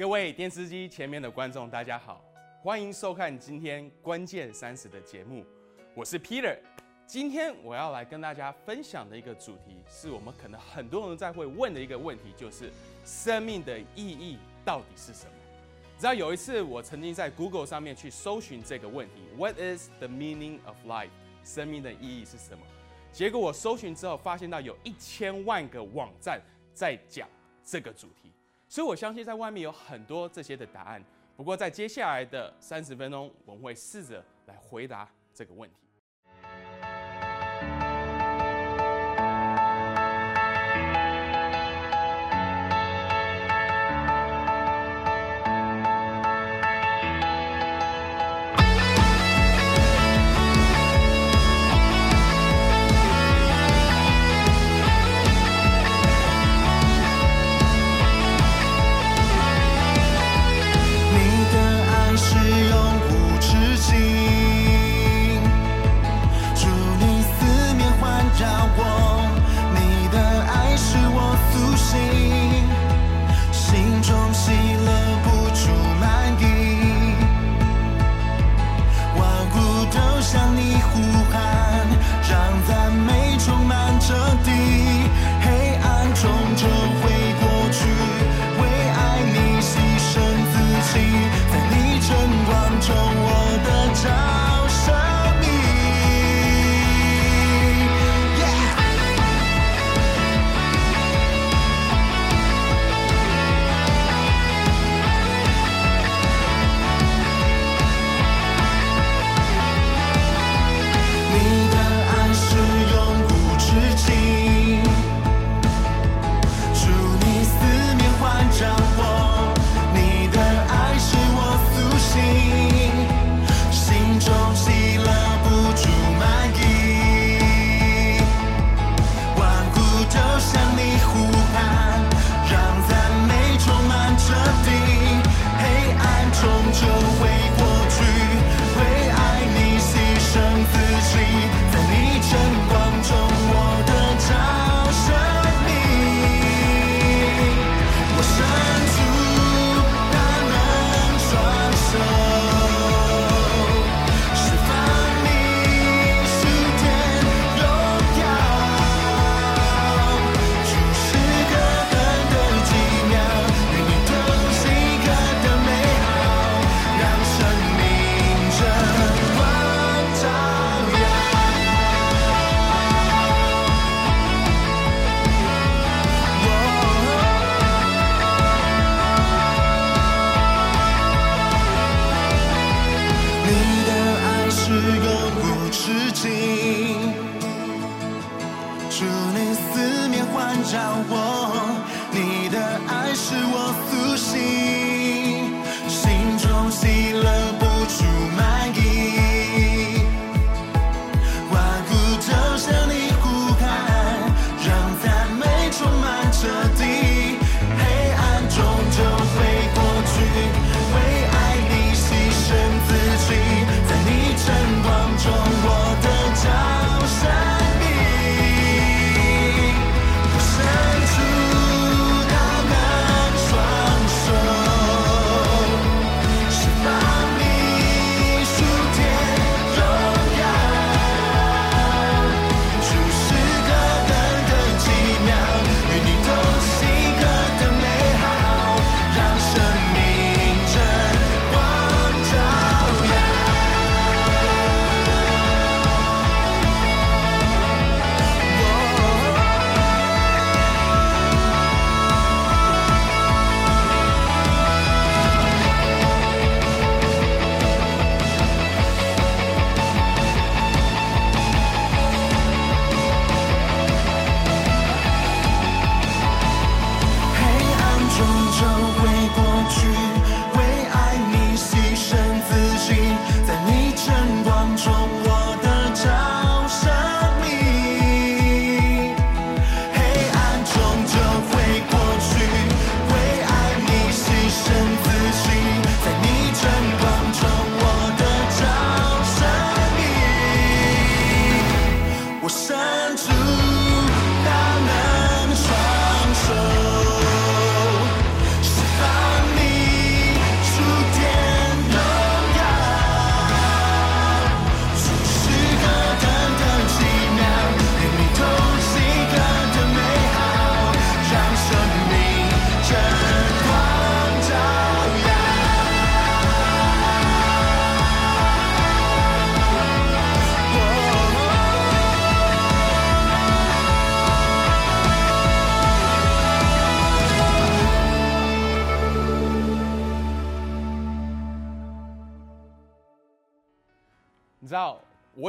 各位电视机前面的观众，大家好，欢迎收看今天关键三十的节目，我是 Peter。今天我要来跟大家分享的一个主题，是我们可能很多人在会问的一个问题，就是生命的意义到底是什么？你知道有一次我曾经在 Google 上面去搜寻这个问题，What is the meaning of life？生命的意义是什么？结果我搜寻之后，发现到有一千万个网站在讲这个主题，所以我相信在外面有很多这些的答案。不过在接下来的三十分钟，我们会试着来回答这个问题。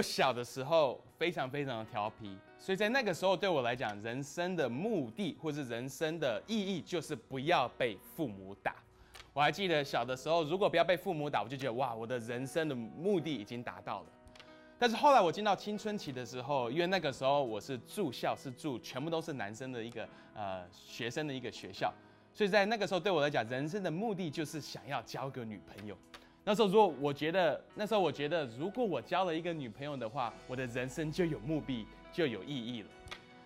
小的时候非常非常的调皮，所以在那个时候对我来讲，人生的目的或是人生的意义就是不要被父母打。我还记得小的时候，如果不要被父母打，我就觉得哇，我的人生的目的已经达到了。但是后来我进到青春期的时候，因为那个时候我是住校，是住全部都是男生的一个呃学生的一个学校，所以在那个时候对我来讲，人生的目的就是想要交个女朋友。那时候如果我觉得那时候我觉得如果我交了一个女朋友的话，我的人生就有目的就有意义了。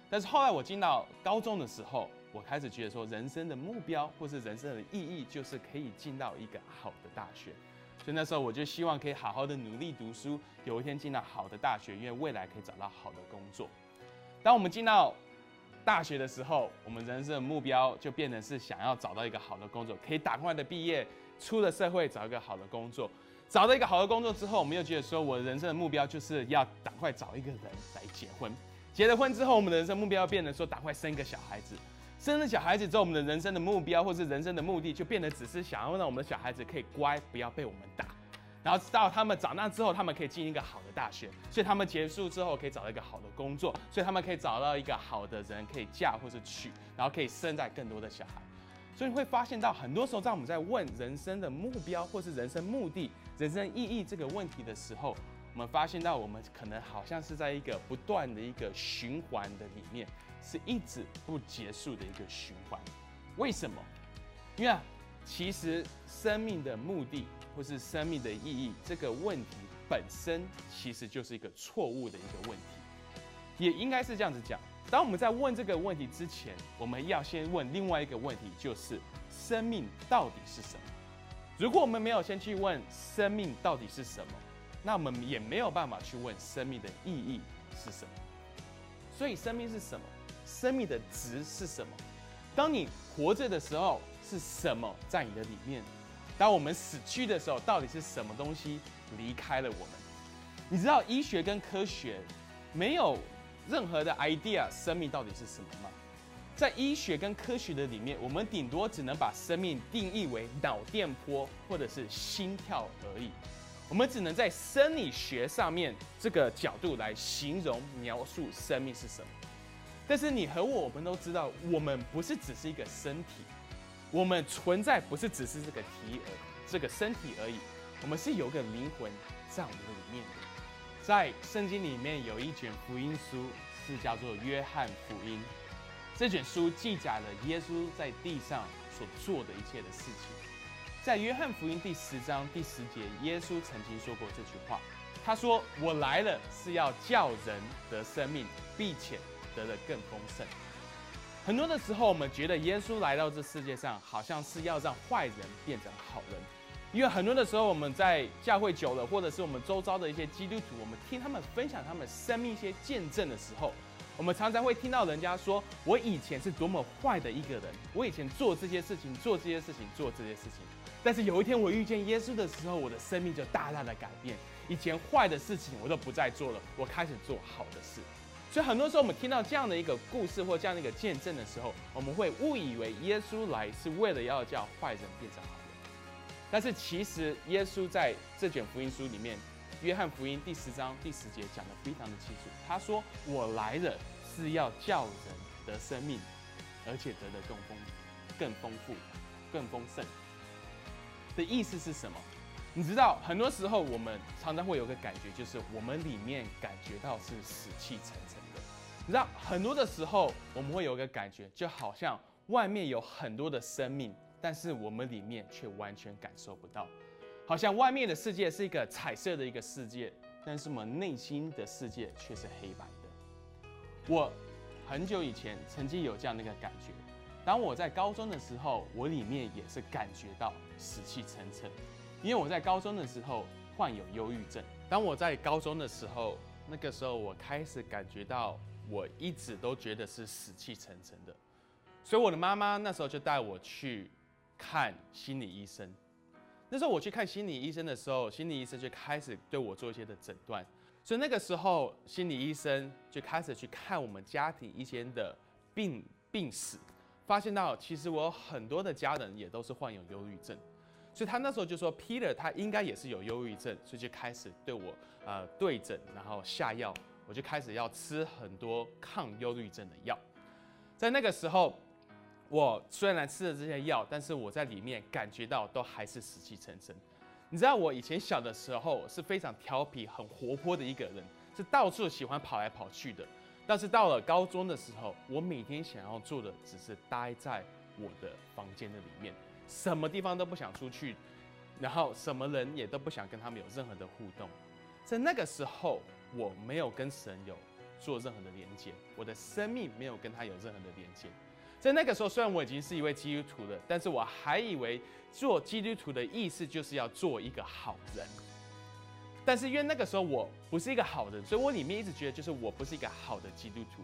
但是后来我进到高中的时候，我开始觉得说，人生的目标或是人生的意义就是可以进到一个好的大学。所以那时候我就希望可以好好的努力读书，有一天进到好的大学，因为未来可以找到好的工作。当我们进到大学的时候，我们人生的目标就变成是想要找到一个好的工作，可以打快的毕业，出了社会找一个好的工作。找到一个好的工作之后，我们又觉得说，我人生的目标就是要赶快找一个人来结婚。结了婚之后，我们的人生目标变成说，赶快生一个小孩子。生了小孩子之后，我们的人生的目标或是人生的目的，就变得只是想要让我们的小孩子可以乖，不要被我们打。然后直到他们长大之后，他们可以进一个好的大学，所以他们结束之后可以找到一个好的工作，所以他们可以找到一个好的人可以嫁或是娶，然后可以生在更多的小孩。所以你会发现到，很多时候在我们在问人生的目标或是人生目的、人生意义这个问题的时候，我们发现到我们可能好像是在一个不断的一个循环的里面。是一直不结束的一个循环，为什么？因为其实生命的目的或是生命的意义这个问题本身其实就是一个错误的一个问题，也应该是这样子讲。当我们在问这个问题之前，我们要先问另外一个问题，就是生命到底是什么？如果我们没有先去问生命到底是什么，那我们也没有办法去问生命的意义是什么。所以生命是什么？生命的值是什么？当你活着的时候是什么在你的里面？当我们死去的时候，到底是什么东西离开了我们？你知道医学跟科学没有任何的 idea，生命到底是什么吗？在医学跟科学的里面，我们顶多只能把生命定义为脑电波或者是心跳而已。我们只能在生理学上面这个角度来形容描述生命是什么。但是你和我，们都知道，我们不是只是一个身体，我们存在不是只是这个体而这个身体而已，我们是有个灵魂在我们的里面。在圣经里面有一卷福音书，是叫做《约翰福音》。这卷书记载了耶稣在地上所做的一切的事情。在《约翰福音》第十章第十节，耶稣曾经说过这句话：“他说，我来了是要叫人得生命，并且。”得的更丰盛。很多的时候，我们觉得耶稣来到这世界上，好像是要让坏人变成好人。因为很多的时候，我们在教会久了，或者是我们周遭的一些基督徒，我们听他们分享他们生命一些见证的时候，我们常常会听到人家说：“我以前是多么坏的一个人，我以前做这些事情，做这些事情，做这些事情。但是有一天我遇见耶稣的时候，我的生命就大大的改变。以前坏的事情我都不再做了，我开始做好的事。”所以很多时候，我们听到这样的一个故事或这样的一个见证的时候，我们会误以为耶稣来是为了要叫坏人变成好人。但是其实耶稣在这卷福音书里面，《约翰福音》第十章第十节讲的非常的清楚。他说：“我来了是要叫人得生命，而且得的更丰、更丰富、更丰盛。”的意思是什么？你知道，很多时候我们常常会有个感觉，就是我们里面感觉到是死气沉沉。你知道，很多的时候我们会有一个感觉，就好像外面有很多的生命，但是我们里面却完全感受不到，好像外面的世界是一个彩色的一个世界，但是我们内心的世界却是黑白的。我很久以前曾经有这样的一个感觉，当我在高中的时候，我里面也是感觉到死气沉沉，因为我在高中的时候患有忧郁症。当我在高中的时候，那个时候我开始感觉到。我一直都觉得是死气沉沉的，所以我的妈妈那时候就带我去看心理医生。那时候我去看心理医生的时候，心理医生就开始对我做一些的诊断。所以那个时候，心理医生就开始去看我们家庭一些的病病史，发现到其实我有很多的家人也都是患有忧郁症。所以他那时候就说，Peter 他应该也是有忧郁症，所以就开始对我呃对诊，然后下药，我就开始要吃很多抗忧郁症的药。在那个时候，我虽然吃了这些药，但是我在里面感觉到都还是死气沉沉。你知道我以前小的时候是非常调皮、很活泼的一个人，是到处喜欢跑来跑去的。但是到了高中的时候，我每天想要做的只是待在我的房间的里面，什么地方都不想出去，然后什么人也都不想跟他们有任何的互动。在那个时候，我没有跟神有做任何的连接，我的生命没有跟他有任何的连接。在那个时候，虽然我已经是一位基督徒了，但是我还以为做基督徒的意思就是要做一个好人。但是因为那个时候我不是一个好人，所以我里面一直觉得就是我不是一个好的基督徒。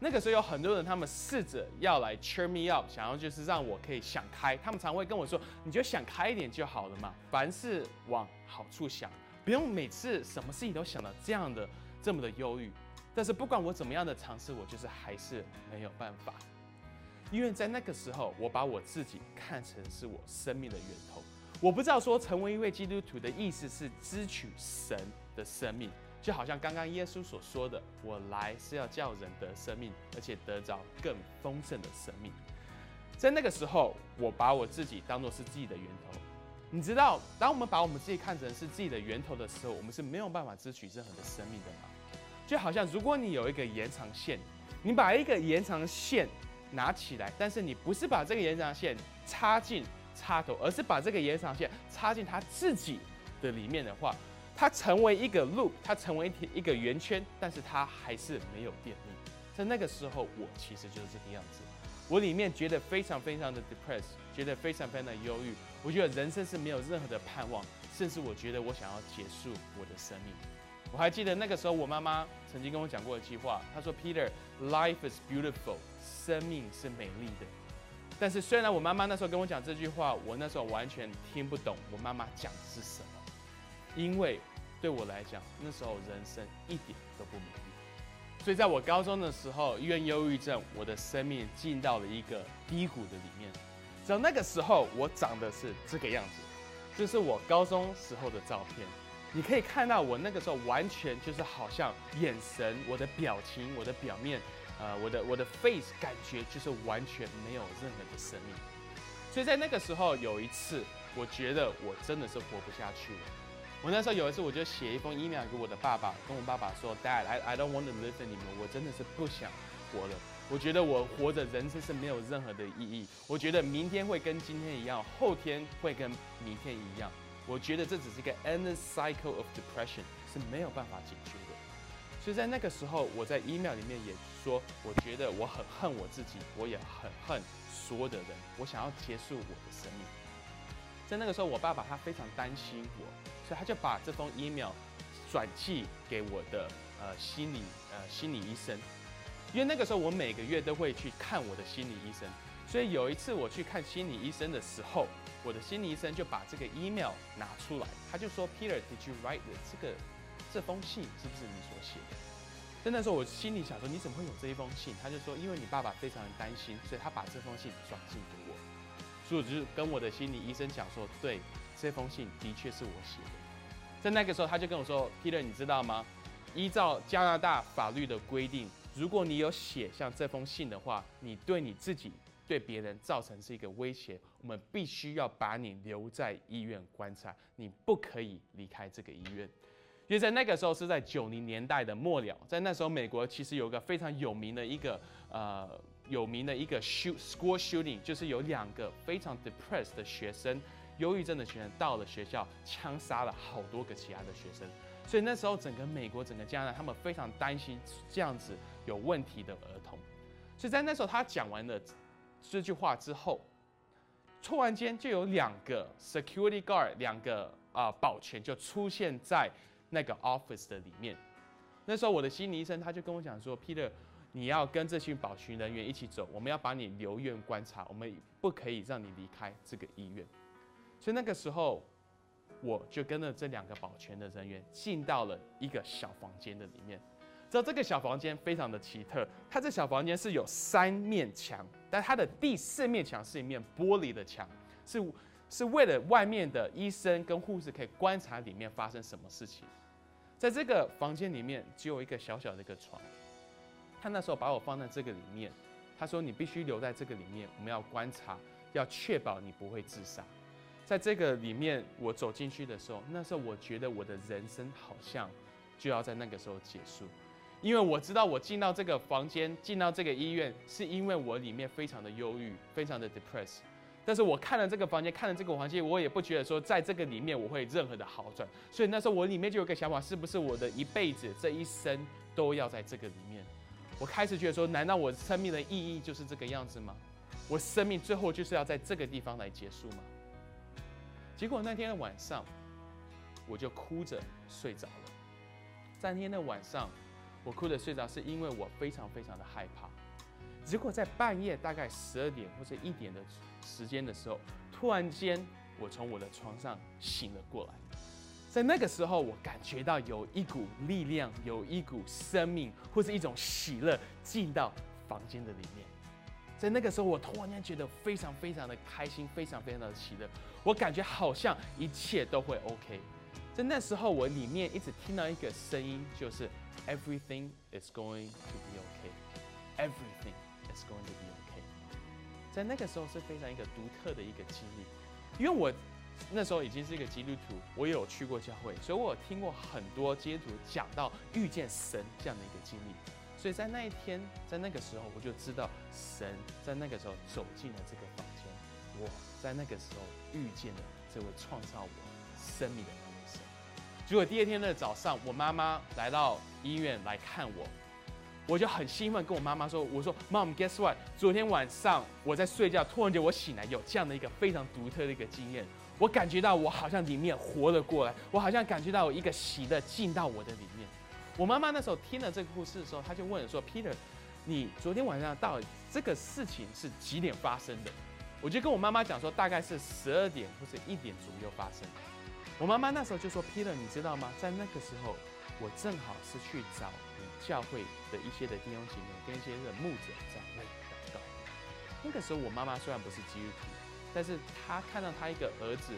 那个时候有很多人，他们试着要来 cheer me up，想要就是让我可以想开。他们常会跟我说：“你就想开一点就好了嘛，凡事往好处想，不用每次什么事情都想到这样的这么的忧郁。”但是不管我怎么样的尝试，我就是还是没有办法。因为在那个时候，我把我自己看成是我生命的源头。我不知道说成为一位基督徒的意思是支取神的生命，就好像刚刚耶稣所说的：“我来是要叫人得生命，而且得着更丰盛的生命。”在那个时候，我把我自己当做是自己的源头。你知道，当我们把我们自己看成是自己的源头的时候，我们是没有办法支取任何的生命的嘛？就好像如果你有一个延长线，你把一个延长线。拿起来，但是你不是把这个延长线插进插头，而是把这个延长线插进它自己的里面的话，它成为一个 loop，它成为一一个圆圈，但是它还是没有电力。在那个时候，我其实就是这个样子，我里面觉得非常非常的 depressed，觉得非常非常的忧郁，我觉得人生是没有任何的盼望，甚至我觉得我想要结束我的生命。我还记得那个时候，我妈妈曾经跟我讲过一句话，她说：“Peter，life is beautiful，生命是美丽的。”但是虽然我妈妈那时候跟我讲这句话，我那时候完全听不懂我妈妈讲的是什么，因为对我来讲，那时候人生一点都不美丽。所以在我高中的时候，因为忧郁症，我的生命进到了一个低谷的里面。直到那个时候，我长的是这个样子，这是我高中时候的照片。你可以看到我那个时候完全就是好像眼神、我的表情、我的表面，呃，我的我的 face 感觉就是完全没有任何的生命。所以在那个时候有一次，我觉得我真的是活不下去了。我那时候有一次，我就写一封 email 给我的爸爸，跟我爸爸说：“Dad，I I don't want to live anymore。我真的是不想活了。我觉得我活着人生是没有任何的意义。我觉得明天会跟今天一样，后天会跟明天一样。”我觉得这只是一个 endless cycle of depression，是没有办法解决的。所以在那个时候，我在 email 里面也说，我觉得我很恨我自己，我也很恨所有的人，我想要结束我的生命。在那个时候，我爸爸他非常担心我，所以他就把这封 email 转寄给我的呃心理呃心理医生，因为那个时候我每个月都会去看我的心理医生，所以有一次我去看心理医生的时候。我的心理医生就把这个 email 拿出来，他就说：“Peter，did you write this？这个这封信是不是你所写的？”在那时候，我心里想说：“你怎么会有这一封信？”他就说：“因为你爸爸非常的担心，所以他把这封信转寄给我。”所以我就跟我的心理医生讲说：“对，这封信的确是我写的。”在那个时候，他就跟我说：“Peter，你知道吗？依照加拿大法律的规定，如果你有写像这封信的话，你对你自己。”对别人造成是一个威胁，我们必须要把你留在医院观察，你不可以离开这个医院。因为在那个时候是在九零年代的末了，在那时候美国其实有个非常有名的一个呃有名的一个 shoot school shooting，就是有两个非常 depressed 的学生，忧郁症的学生到了学校枪杀了好多个其他的学生，所以那时候整个美国整个加拿大他们非常担心这样子有问题的儿童，所以在那时候他讲完了。这句话之后，突然间就有两个 security guard，两个啊保全就出现在那个 office 的里面。那时候我的心理医生他就跟我讲说，Peter，你要跟这群保全人员一起走，我们要把你留院观察，我们不可以让你离开这个医院。所以那个时候，我就跟着这两个保全的人员进到了一个小房间的里面。知道这个小房间非常的奇特，它这小房间是有三面墙，但它的第四面墙是一面玻璃的墙，是是为了外面的医生跟护士可以观察里面发生什么事情。在这个房间里面只有一个小小的一个床，他那时候把我放在这个里面，他说你必须留在这个里面，我们要观察，要确保你不会自杀。在这个里面，我走进去的时候，那时候我觉得我的人生好像就要在那个时候结束，因为我知道我进到这个房间，进到这个医院，是因为我里面非常的忧郁，非常的 depressed。但是我看了这个房间，看了这个环境，我也不觉得说在这个里面我会任何的好转。所以那时候我里面就有个想法，是不是我的一辈子这一生都要在这个里面？我开始觉得说，难道我生命的意义就是这个样子吗？我生命最后就是要在这个地方来结束吗？结果那天的晚上，我就哭着睡着了。在那天的晚上，我哭着睡着，是因为我非常非常的害怕。结果在半夜大概十二点或者一点的时间的时候，突然间我从我的床上醒了过来。在那个时候，我感觉到有一股力量，有一股生命，或是一种喜乐进到房间的里面。在那个时候，我突然间觉得非常非常的开心，非常非常的喜乐。我感觉好像一切都会 OK。在那时候，我里面一直听到一个声音，就是 Everything is going to be OK。Everything is going to be OK。在那个时候是非常一个独特的一个经历，因为我那时候已经是一个基督徒，我也有去过教会，所以我有听过很多基督徒讲到遇见神这样的一个经历。所以在那一天，在那个时候，我就知道神在那个时候走进了这个房间。我在那个时候遇见了这位创造我生命的那位神。结果第二天的早上，我妈妈来到医院来看我，我就很兴奋，跟我妈妈说：“我说，Mom，guess what？昨天晚上我在睡觉，突然间我醒来，有这样的一个非常独特的一个经验。我感觉到我好像里面活了过来，我好像感觉到有一个喜乐进到我的里面。”我妈妈那时候听了这个故事的时候，她就问说：“Peter，你昨天晚上到这个事情是几点发生的？”我就跟我妈妈讲说，大概是十二点或者一点左右发生。我妈妈那时候就说：“Peter，你知道吗？在那个时候，我正好是去找你教会的一些的弟兄姐妹跟一些的牧者在那里祷告。那个时候，我妈妈虽然不是基督徒，但是他看到他一个儿子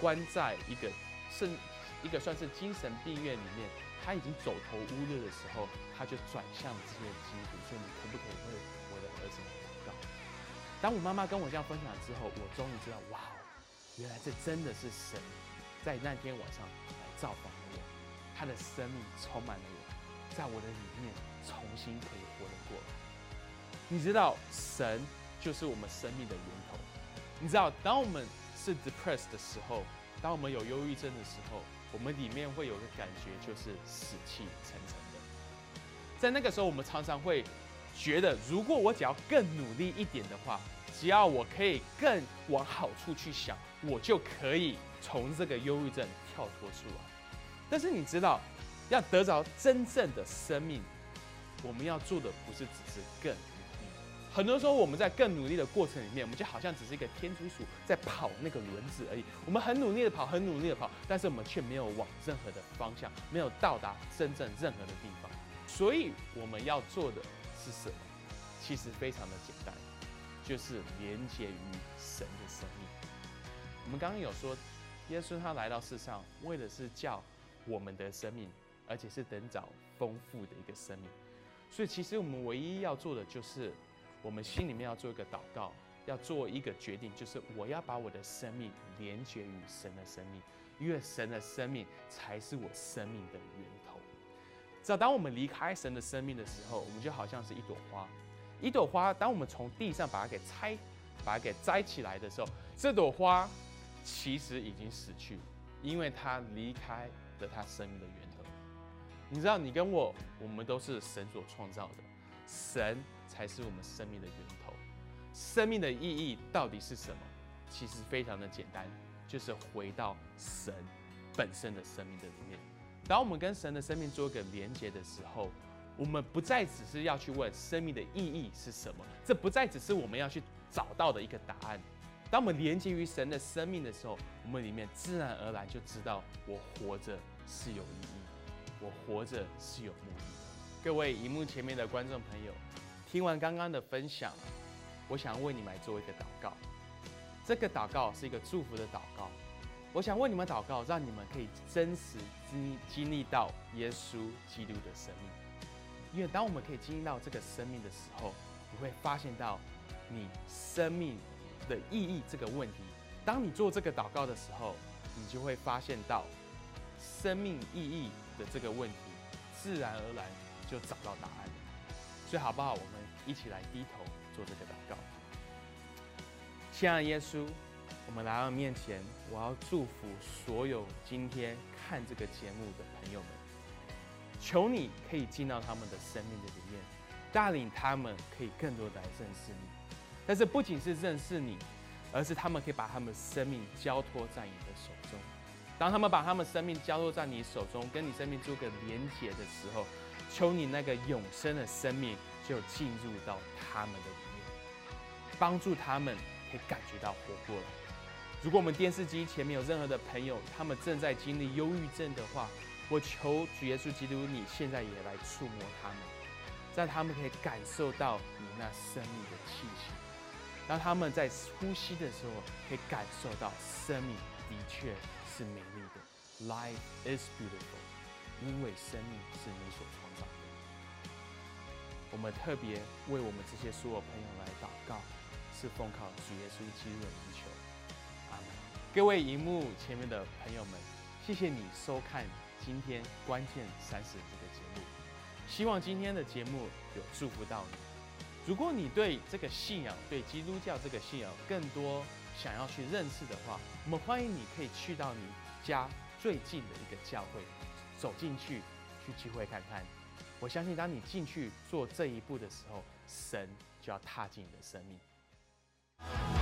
关在一个圣一个算是精神病院里面。”他已经走投无路的时候，他就转向这些基督徒，说：“你可不可以为我的儿子祷告？”当我妈妈跟我这样分享之后，我终于知道，哇，原来这真的是神在那天晚上来造访了我，他的生命充满了我，在我的里面重新可以活了过来。你知道，神就是我们生命的源头。你知道，当我们是 depressed 的时候，当我们有忧郁症的时候。我们里面会有个感觉，就是死气沉沉的。在那个时候，我们常常会觉得，如果我只要更努力一点的话，只要我可以更往好处去想，我就可以从这个忧郁症跳脱出来。但是你知道，要得着真正的生命，我们要做的不是只是更。很多时候，我们在更努力的过程里面，我们就好像只是一个天竺鼠在跑那个轮子而已。我们很努力的跑，很努力的跑，但是我们却没有往任何的方向，没有到达真正任何的地方。所以我们要做的是什么？其实非常的简单，就是连接于神的生命。我们刚刚有说，耶稣他来到世上，为的是叫我们的生命，而且是等找丰富的一个生命。所以其实我们唯一要做的就是。我们心里面要做一个祷告，要做一个决定，就是我要把我的生命连接于神的生命，因为神的生命才是我生命的源头。知道，当我们离开神的生命的时候，我们就好像是一朵花，一朵花，当我们从地上把它给拆，把它给摘起来的时候，这朵花其实已经死去，因为它离开了它生命的源头。你知道，你跟我，我们都是神所创造的，神。才是我们生命的源头。生命的意义到底是什么？其实非常的简单，就是回到神本身的生命的里面。当我们跟神的生命做一个连接的时候，我们不再只是要去问生命的意义是什么，这不再只是我们要去找到的一个答案。当我们连接于神的生命的时候，我们里面自然而然就知道我活着是有意义，我活着是有目的。各位荧幕前面的观众朋友。听完刚刚的分享，我想为你们来做一个祷告。这个祷告是一个祝福的祷告。我想为你们祷告，让你们可以真实经经历到耶稣基督的生命。因为当我们可以经历到这个生命的时候，你会发现到你生命的意义这个问题。当你做这个祷告的时候，你就会发现到生命意义的这个问题，自然而然就找到答案了。所以好不好？我们一起来低头做这个祷告。亲爱的耶稣，我们来到面前，我要祝福所有今天看这个节目的朋友们，求你可以进到他们的生命的里面，带领他们可以更多的来认识你。但是不仅是认识你，而是他们可以把他们生命交托在你的手中。当他们把他们生命交托在你手中，跟你生命做个连结的时候，求你那个永生的生命就进入到他们的里面，帮助他们可以感觉到活过来。如果我们电视机前面有任何的朋友，他们正在经历忧郁症的话，我求主耶稣基督，你现在也来触摸他们，让他们可以感受到你那生命的气息，让他们在呼吸的时候可以感受到生命的确是美丽的。Life is beautiful，因为生命是你所创造的。我们特别为我们这些所有朋友来祷告，是奉靠主耶稣基督的名求。阿门。各位荧幕前面的朋友们，谢谢你收看今天关键三十这个节目，希望今天的节目有祝福到你。如果你对这个信仰，对基督教这个信仰更多想要去认识的话，我们欢迎你可以去到你家最近的一个教会，走进去去聚会看看。我相信，当你进去做这一步的时候，神就要踏进你的生命。